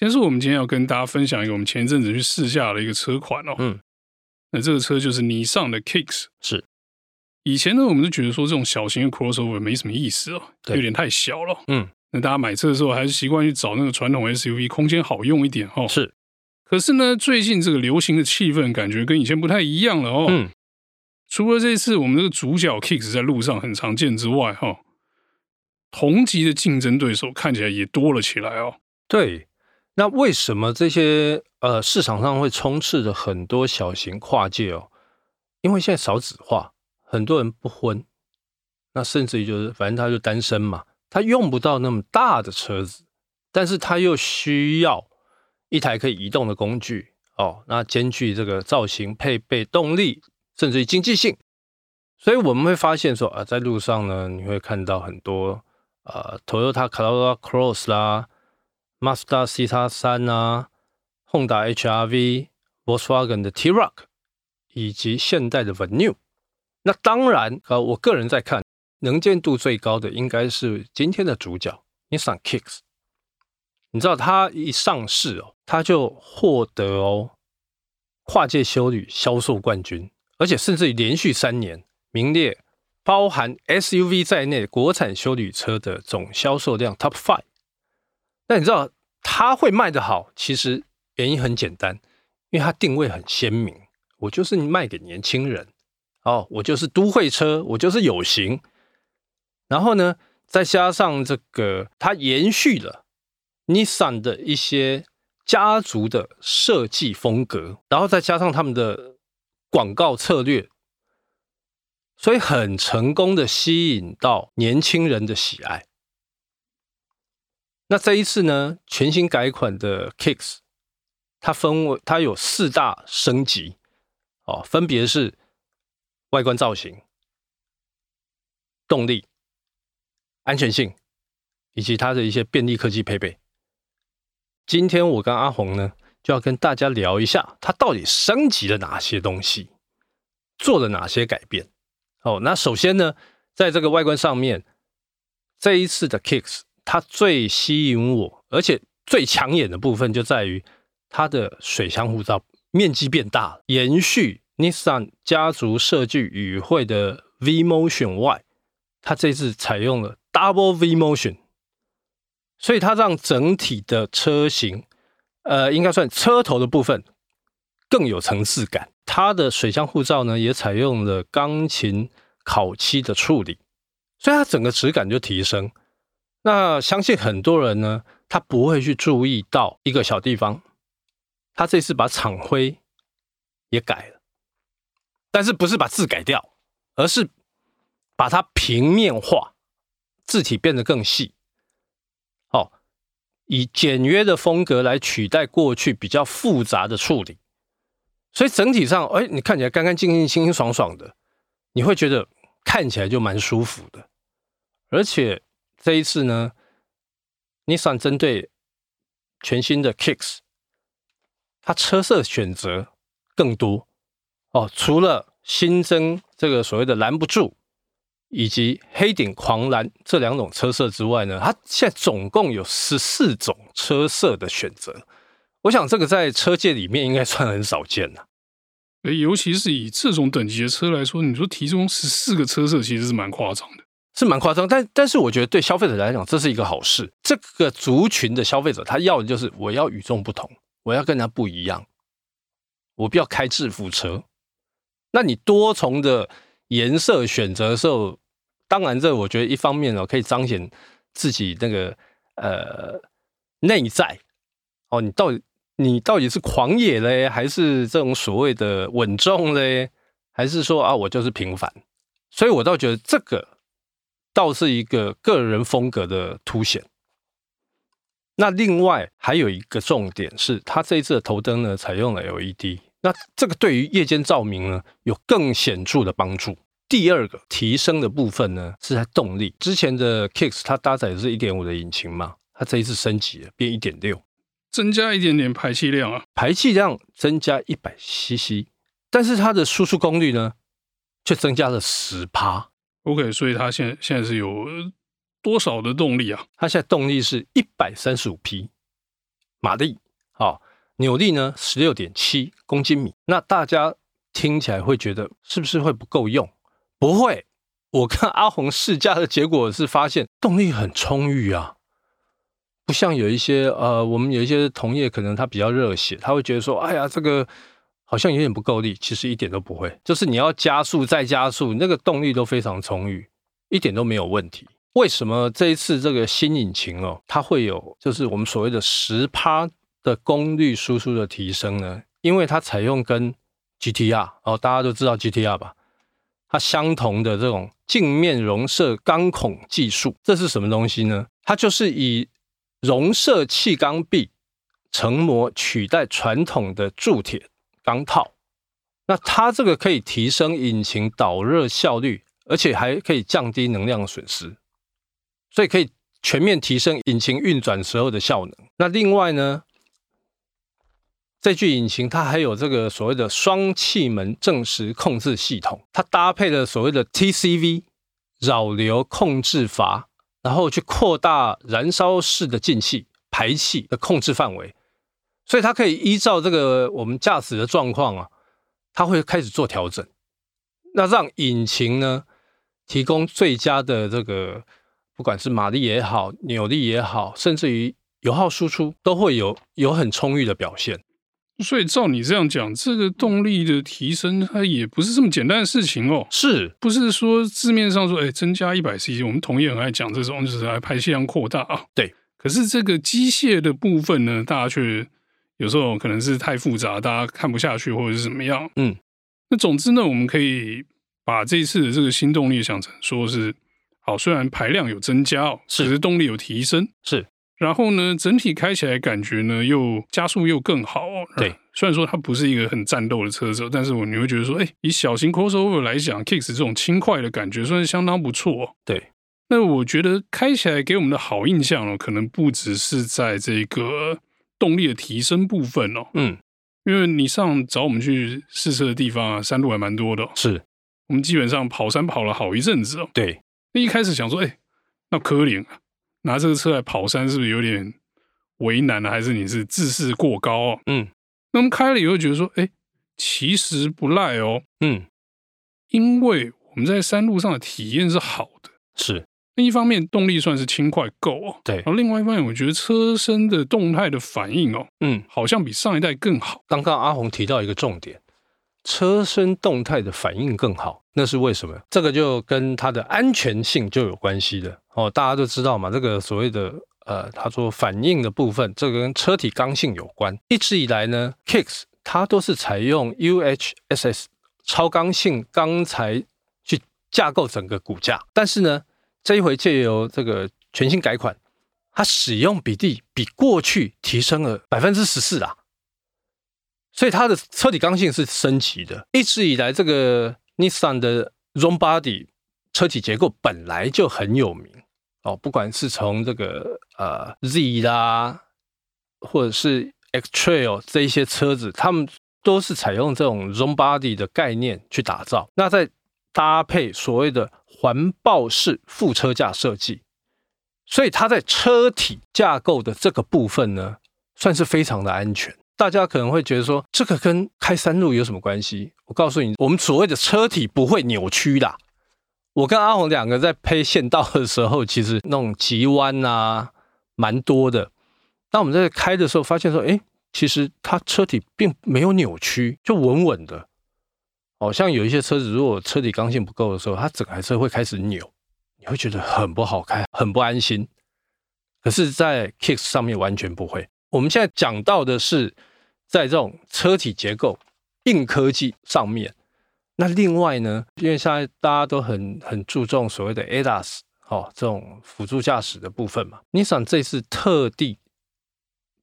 先是我们今天要跟大家分享一个我们前一阵子去试驾的一个车款哦。嗯，那这个车就是尼桑的 Kicks。是，以前呢，我们就觉得说这种小型的 crossover 没什么意思哦，有点太小了。嗯，那大家买车的时候还是习惯去找那个传统 SUV，空间好用一点哦。是，可是呢，最近这个流行的气氛感觉跟以前不太一样了哦。嗯，除了这次我们这个主角 Kicks 在路上很常见之外，哈，同级的竞争对手看起来也多了起来哦。对。那为什么这些呃市场上会充斥着很多小型跨界哦？因为现在少子化，很多人不婚，那甚至于就是反正他就单身嘛，他用不到那么大的车子，但是他又需要一台可以移动的工具哦，那兼具这个造型、配备、动力，甚至于经济性，所以我们会发现说啊，在路上呢，你会看到很多呃，Toyota Corolla Cross 啦。Mazda CX-3 啊，Honda HR-V，Volkswagen 的 T-Roc，以及现代的 Venue。那当然，呃，我个人在看，能见度最高的应该是今天的主角 Nissan Kicks。你知道，它一上市哦，它就获得哦跨界休旅销售冠军，而且甚至于连续三年名列包含 SUV 在内国产休旅车的总销售量 Top Five。那你知道它会卖得好，其实原因很简单，因为它定位很鲜明。我就是卖给年轻人，哦，我就是都会车，我就是有型。然后呢，再加上这个，它延续了 Nissan 的一些家族的设计风格，然后再加上他们的广告策略，所以很成功的吸引到年轻人的喜爱。那这一次呢，全新改款的 Kicks，它分为它有四大升级，哦，分别是外观造型、动力、安全性，以及它的一些便利科技配备。今天我跟阿红呢，就要跟大家聊一下，它到底升级了哪些东西，做了哪些改变。哦，那首先呢，在这个外观上面，这一次的 Kicks。它最吸引我，而且最抢眼的部分就在于它的水箱护罩面积变大了，延续 Nissan 家族设计语汇的 V Motion 外，它这次采用了 Double V Motion，所以它让整体的车型，呃，应该算车头的部分更有层次感。它的水箱护罩呢，也采用了钢琴烤漆的处理，所以它整个质感就提升。那相信很多人呢，他不会去注意到一个小地方，他这次把厂徽也改了，但是不是把字改掉，而是把它平面化，字体变得更细，哦，以简约的风格来取代过去比较复杂的处理，所以整体上，哎，你看起来干干净净、清清爽爽的，你会觉得看起来就蛮舒服的，而且。这一次呢，Nissan 针对全新的 Kicks，它车色选择更多哦。除了新增这个所谓的拦不住以及黑顶狂蓝这两种车色之外呢，它现在总共有十四种车色的选择。我想这个在车界里面应该算很少见了。尤其是以这种等级的车来说，你说提供十四个车色，其实是蛮夸张的。是蛮夸张，但但是我觉得对消费者来讲，这是一个好事。这个族群的消费者，他要的就是我要与众不同，我要跟他不一样，我不要开制服车。那你多重的颜色选择的时候，当然这我觉得一方面哦，可以彰显自己那个呃内在哦，你到底你到底是狂野嘞，还是这种所谓的稳重嘞？还是说啊我就是平凡？所以我倒觉得这个倒是一个个人风格的凸显。那另外还有一个重点是，它这一次的头灯呢采用了 LED，那这个对于夜间照明呢有更显著的帮助。第二个提升的部分呢是在动力，之前的 Kicks 它搭载的是1.5的引擎嘛，它这一次升级了变1.6，增加一点点排气量啊，排气量增加一百 CC，但是它的输出功率呢却增加了十趴。OK，所以它现在现在是有。多少的动力啊？它现在动力是一百三十五匹马力，好，扭力呢十六点七公斤米。那大家听起来会觉得是不是会不够用？不会，我看阿鸿试驾的结果是发现动力很充裕啊，不像有一些呃，我们有一些同业可能他比较热血，他会觉得说，哎呀，这个好像有点不够力。其实一点都不会，就是你要加速再加速，那个动力都非常充裕，一点都没有问题。为什么这一次这个新引擎哦，它会有就是我们所谓的十趴的功率输出的提升呢？因为它采用跟 GTR 哦，大家都知道 GTR 吧？它相同的这种镜面容射钢孔技术，这是什么东西呢？它就是以容射气缸壁成膜取代传统的铸铁钢套。那它这个可以提升引擎导热效率，而且还可以降低能量损失。所以可以全面提升引擎运转时候的效能。那另外呢，这具引擎它还有这个所谓的双气门正时控制系统，它搭配了所谓的 TCV 扰流控制阀，然后去扩大燃烧室的进气排气的控制范围。所以它可以依照这个我们驾驶的状况啊，它会开始做调整，那让引擎呢提供最佳的这个。不管是马力也好，扭力也好，甚至于油耗输出，都会有有很充裕的表现。所以照你这样讲，这个动力的提升，它也不是这么简单的事情哦。是不是说字面上说，哎，增加一百 cc，我们同业很爱讲这种，就是来排气量扩大啊。对。可是这个机械的部分呢，大家却有时候可能是太复杂，大家看不下去，或者是怎么样。嗯。那总之呢，我们可以把这一次的这个新动力想成说是。好，虽然排量有增加哦，是，可是动力有提升，是。然后呢，整体开起来感觉呢，又加速又更好哦。对，虽然说它不是一个很战斗的车子，但是我你会觉得说，哎，以小型 crossover 来讲，Kicks 这种轻快的感觉算是相当不错哦。对，那我觉得开起来给我们的好印象哦，可能不只是在这个动力的提升部分哦。嗯，因为你上找我们去试车的地方啊，山路还蛮多的哦。是，我们基本上跑山跑了好一阵子哦。对。那一开始想说，哎、欸，那可怜啊，拿这个车来跑山是不是有点为难呢、啊？还是你是自视过高啊？嗯，那么开了以后觉得说，哎、欸，其实不赖哦。嗯，因为我们在山路上的体验是好的，是。那一方面动力算是轻快够哦。对。然后另外一方面，我觉得车身的动态的反应哦，嗯，好像比上一代更好。刚刚阿红提到一个重点。车身动态的反应更好，那是为什么？这个就跟它的安全性就有关系的哦。大家都知道嘛，这个所谓的呃，他说反应的部分，这个跟车体刚性有关。一直以来呢，Kicks 它都是采用 UHSS 超刚性钢材去架构整个骨架，但是呢，这一回借由这个全新改款，它使用比例比过去提升了百分之十四啊。所以它的车体刚性是升级的。一直以来，这个 Nissan 的 Round Body 车体结构本来就很有名哦，不管是从这个呃 Z 啦，或者是 X-Trail 这一些车子，他们都是采用这种 Round Body 的概念去打造。那在搭配所谓的环抱式副车架设计，所以它在车体架构的这个部分呢，算是非常的安全。大家可能会觉得说，这个跟开山路有什么关系？我告诉你，我们所谓的车体不会扭曲的。我跟阿红两个在配线道的时候，其实那种急弯啊，蛮多的。那我们在开的时候发现说，哎，其实它车体并没有扭曲，就稳稳的。哦，像有一些车子，如果车体刚性不够的时候，它整台车会开始扭，你会觉得很不好开，很不安心。可是，在 Kicks 上面完全不会。我们现在讲到的是。在这种车体结构硬科技上面，那另外呢，因为现在大家都很很注重所谓的 ADAS 哦，这种辅助驾驶的部分嘛，Nissan 这次特地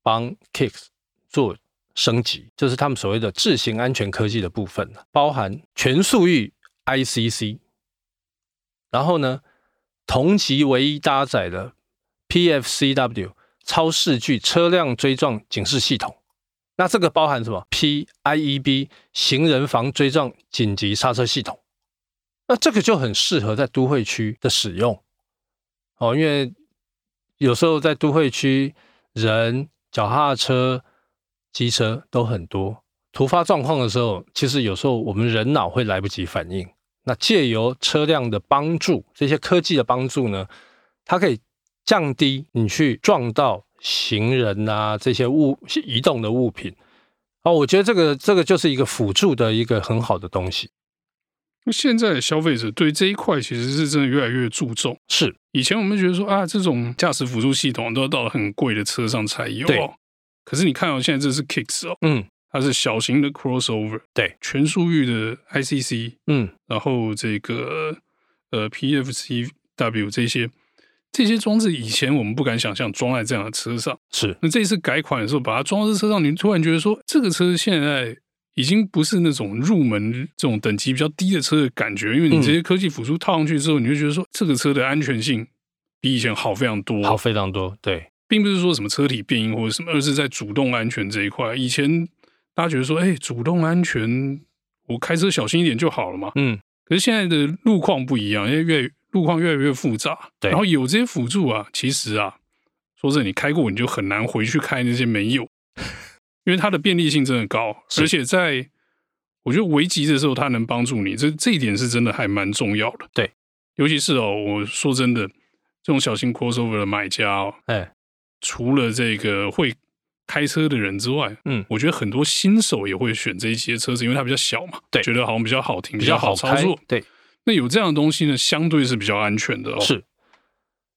帮 Kicks 做升级，就是他们所谓的智行安全科技的部分，包含全速域 ICC，然后呢，同级唯一搭载的 PFCW 超视距车辆追撞警示系统。那这个包含什么？PIEB 行人防追撞紧急刹车系统。那这个就很适合在都会区的使用哦，因为有时候在都会区，人、脚踏车、机车都很多，突发状况的时候，其实有时候我们人脑会来不及反应。那借由车辆的帮助，这些科技的帮助呢，它可以降低你去撞到。行人啊，这些物移动的物品，哦，我觉得这个这个就是一个辅助的一个很好的东西。现在的消费者对这一块其实是真的越来越注重。是，以前我们觉得说啊，这种驾驶辅助系统都要到了很贵的车上才有。对。可是你看哦，现在这是 Kicks 哦，嗯，它是小型的 Crossover，对，全速域的 ICC，嗯，然后这个呃 PFCW 这些。这些装置以前我们不敢想象装在这样的车上，是。那这一次改款的时候把它装在车上，你突然觉得说，这个车现在已经不是那种入门这种等级比较低的车的感觉，因为你这些科技辅助套上去之后，你就觉得说，这个车的安全性比以前好非常多，好非常多。对，并不是说什么车体变硬或者什么，而是在主动安全这一块。以前大家觉得说，哎，主动安全，我开车小心一点就好了嘛。嗯。可是现在的路况不一样，因为越路况越来越复杂，对，然后有这些辅助啊，其实啊，说真的，你开过你就很难回去开那些没有，因为它的便利性真的高，而且在我觉得危急的时候，它能帮助你，这这一点是真的还蛮重要的。对，尤其是哦，我说真的，这种小型 crossover 的买家哦，哎，除了这个会开车的人之外，嗯，我觉得很多新手也会选这一些车子，因为它比较小嘛，对，觉得好像比较好停，比较好操作，对。那有这样的东西呢，相对是比较安全的哦。是。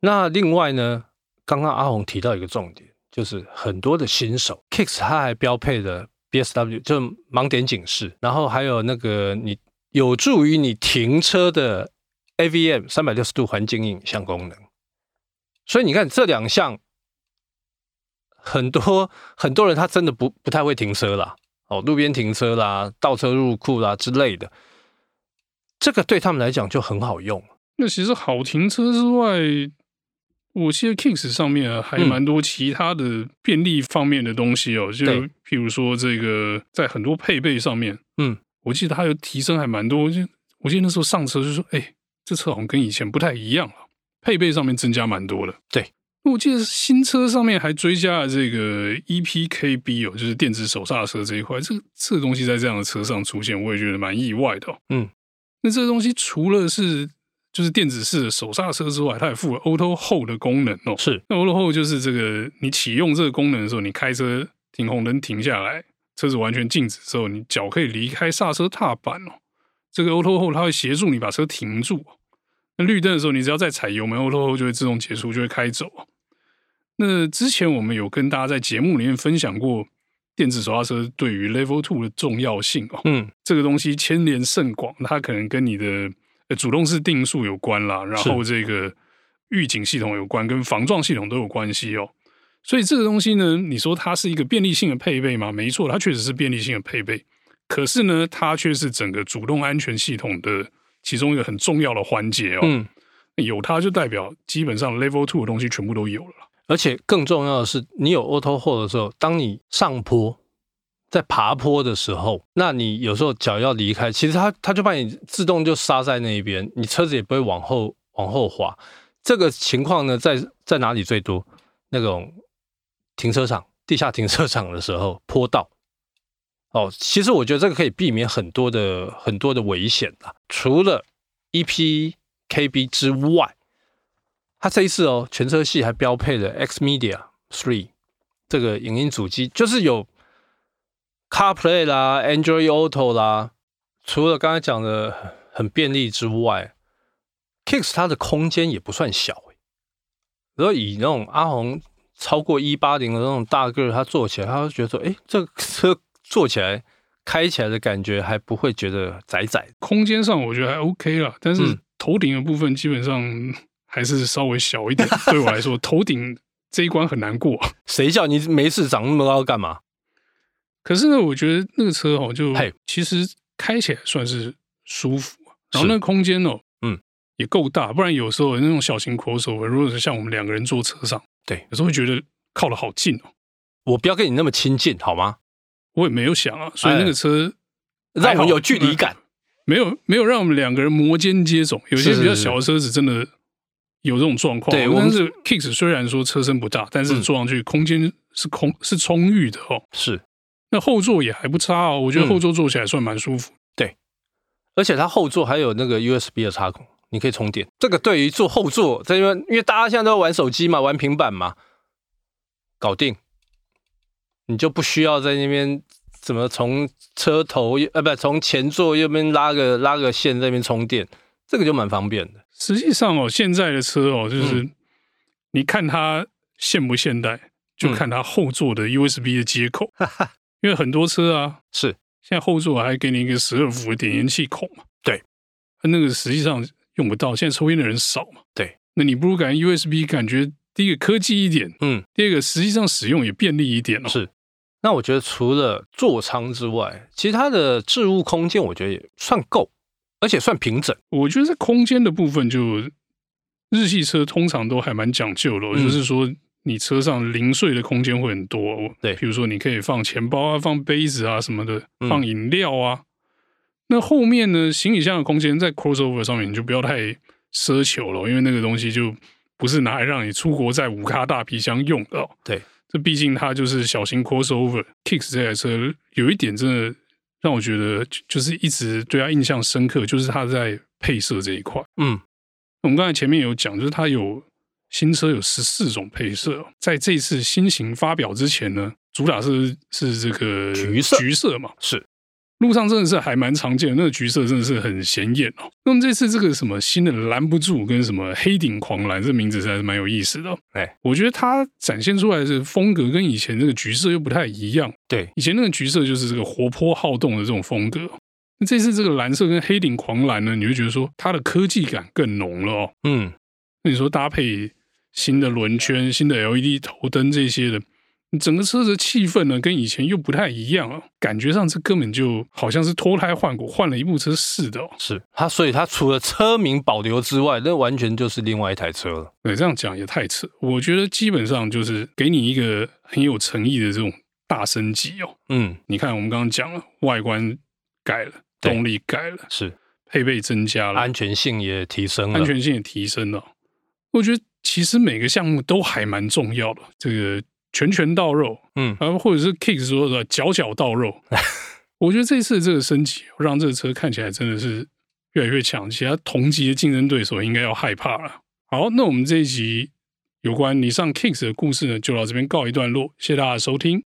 那另外呢，刚刚阿红提到一个重点，就是很多的新手，Kicks 它还标配的 BSW 就盲点警示，然后还有那个你有助于你停车的 AVM 三百六十度环境影像功能。所以你看这两项，很多 很多人他真的不不太会停车啦，哦，路边停车啦、倒车入库啦之类的。这个对他们来讲就很好用。那其实好停车之外，我记得 Kicks 上面啊还蛮多其他的便利方面的东西哦，嗯、就譬如说这个在很多配备上面，嗯，我记得它有提升还蛮多。就我记得那时候上车就说，哎，这车好像跟以前不太一样了，配备上面增加蛮多的。对，我记得新车上面还追加了这个 EPKB 哦，就是电子手刹车这一块。这个这个东西在这样的车上出现，我也觉得蛮意外的、哦。嗯。那这个东西除了是就是电子式的手刹车之外，它也附了 Auto Hold 的功能哦。是，那 Auto Hold 就是这个你启用这个功能的时候，你开车停红灯停下来，车子完全静止之后，你脚可以离开刹车踏板哦。这个 Auto Hold 它会协助你把车停住。那绿灯的时候，你只要再踩油门，Auto 就会自动结束，就会开走。那之前我们有跟大家在节目里面分享过。电子手刹车对于 Level Two 的重要性哦，嗯，这个东西牵连甚广，它可能跟你的主动式定速有关啦，然后这个预警系统有关，跟防撞系统都有关系哦。所以这个东西呢，你说它是一个便利性的配备吗？没错，它确实是便利性的配备。可是呢，它却是整个主动安全系统的其中一个很重要的环节哦。嗯，有它就代表基本上 Level Two 的东西全部都有了。而且更重要的是，你有 Auto Hold 的时候，当你上坡，在爬坡的时候，那你有时候脚要离开，其实它它就把你自动就刹在那一边，你车子也不会往后往后滑。这个情况呢，在在哪里最多？那种停车场、地下停车场的时候，坡道。哦，其实我觉得这个可以避免很多的很多的危险啦。除了 EPKB 之外。它这一次哦，全车系还标配了 XMedia 3这个影音主机，就是有 CarPlay 啦、Android Auto 啦。除了刚才讲的很便利之外，Kicks 它的空间也不算小诶。然后以那种阿红超过一八零的那种大个，他坐起来，他会觉得说：“哎，这个车坐起来开起来的感觉还不会觉得窄窄。空间上我觉得还 OK 啦，但是头顶的部分基本上还是稍微小一点。对我来说，头顶这一关很难过。谁叫你没事长那么高干嘛？可是呢，我觉得那个车哦，就其实开起来算是舒服，然后那个空间哦，嗯，也够大。不然有时候那种小型 crossover，如果是像我们两个人坐车上，对，有时候会觉得靠的好近哦。我不要跟你那么亲近，好吗？我也没有想啊，所以那个车让我们有距离感，没有没有让我们两个人摩肩接踵。有些比较小的车子真的有这种状况。对，但是 Kicks 虽然说车身不大，但是坐上去空间是空是充裕的哦。是。那后座也还不差哦，我觉得后座坐起来算蛮舒服。对，而且它后座还有那个 USB 的插孔，你可以充电。这个对于坐后座，在因为因为大家现在都玩手机嘛，玩平板嘛，搞定，你就不需要在那边怎么从车头呃不从前座右边拉个拉个线在那边充电，这个就蛮方便的。实际上哦，现在的车哦，就是你看它现不现代，就看它后座的 USB 的接口。因为很多车啊，是现在后座还给你一个十二伏的点烟器孔嘛？对，那个实际上用不到，现在抽烟的人少嘛？对，那你不如改 USB，感觉第一个科技一点，嗯，第二个实际上使用也便利一点哦。是，那我觉得除了座舱之外，其他的置物空间我觉得也算够，而且算平整。我觉得在空间的部分，就日系车通常都还蛮讲究的，嗯、就是说。你车上零碎的空间会很多，对，比如说你可以放钱包啊，放杯子啊什么的，放饮料啊。嗯、那后面呢，行李箱的空间在 crossover 上面你就不要太奢求了，因为那个东西就不是拿来让你出国在五咖大皮箱用的。对，这毕竟它就是小型 crossover。Kicks 这台车有一点真的让我觉得就是一直对它印象深刻，就是它在配色这一块。嗯，我们刚才前面有讲，就是它有。新车有十四种配色，在这次新型发表之前呢，主打是是这个橘色，橘色嘛，是路上真的是还蛮常见的，那个橘色真的是很显眼哦。那么这次这个什么新的拦不住跟什么黑顶狂澜，这名字实在是蛮有意思的。哎，我觉得它展现出来的风格跟以前那个橘色又不太一样。对，以前那个橘色就是这个活泼好动的这种风格，那这次这个蓝色跟黑顶狂澜呢，你会觉得说它的科技感更浓了哦。嗯，那你说搭配。新的轮圈、新的 LED 头灯这些的，整个车子的气氛呢，跟以前又不太一样了。感觉上这根本就好像是脱胎换骨，换了一部车似的哦。是它，所以它除了车名保留之外，那完全就是另外一台车了。对，这样讲也太扯。我觉得基本上就是给你一个很有诚意的这种大升级哦。嗯，你看我们刚刚讲了，外观改了，动力改了，是配备增加了，安全性也提升了，安全性也提升了。我觉得。其实每个项目都还蛮重要的，这个拳拳到肉，嗯，然后，或者是 Kicks 说的脚脚到肉，我觉得这次这个升级让这个车看起来真的是越来越强，其他同级的竞争对手应该要害怕了。好，那我们这一集有关你上 Kicks 的故事呢，就到这边告一段落，谢谢大家的收听。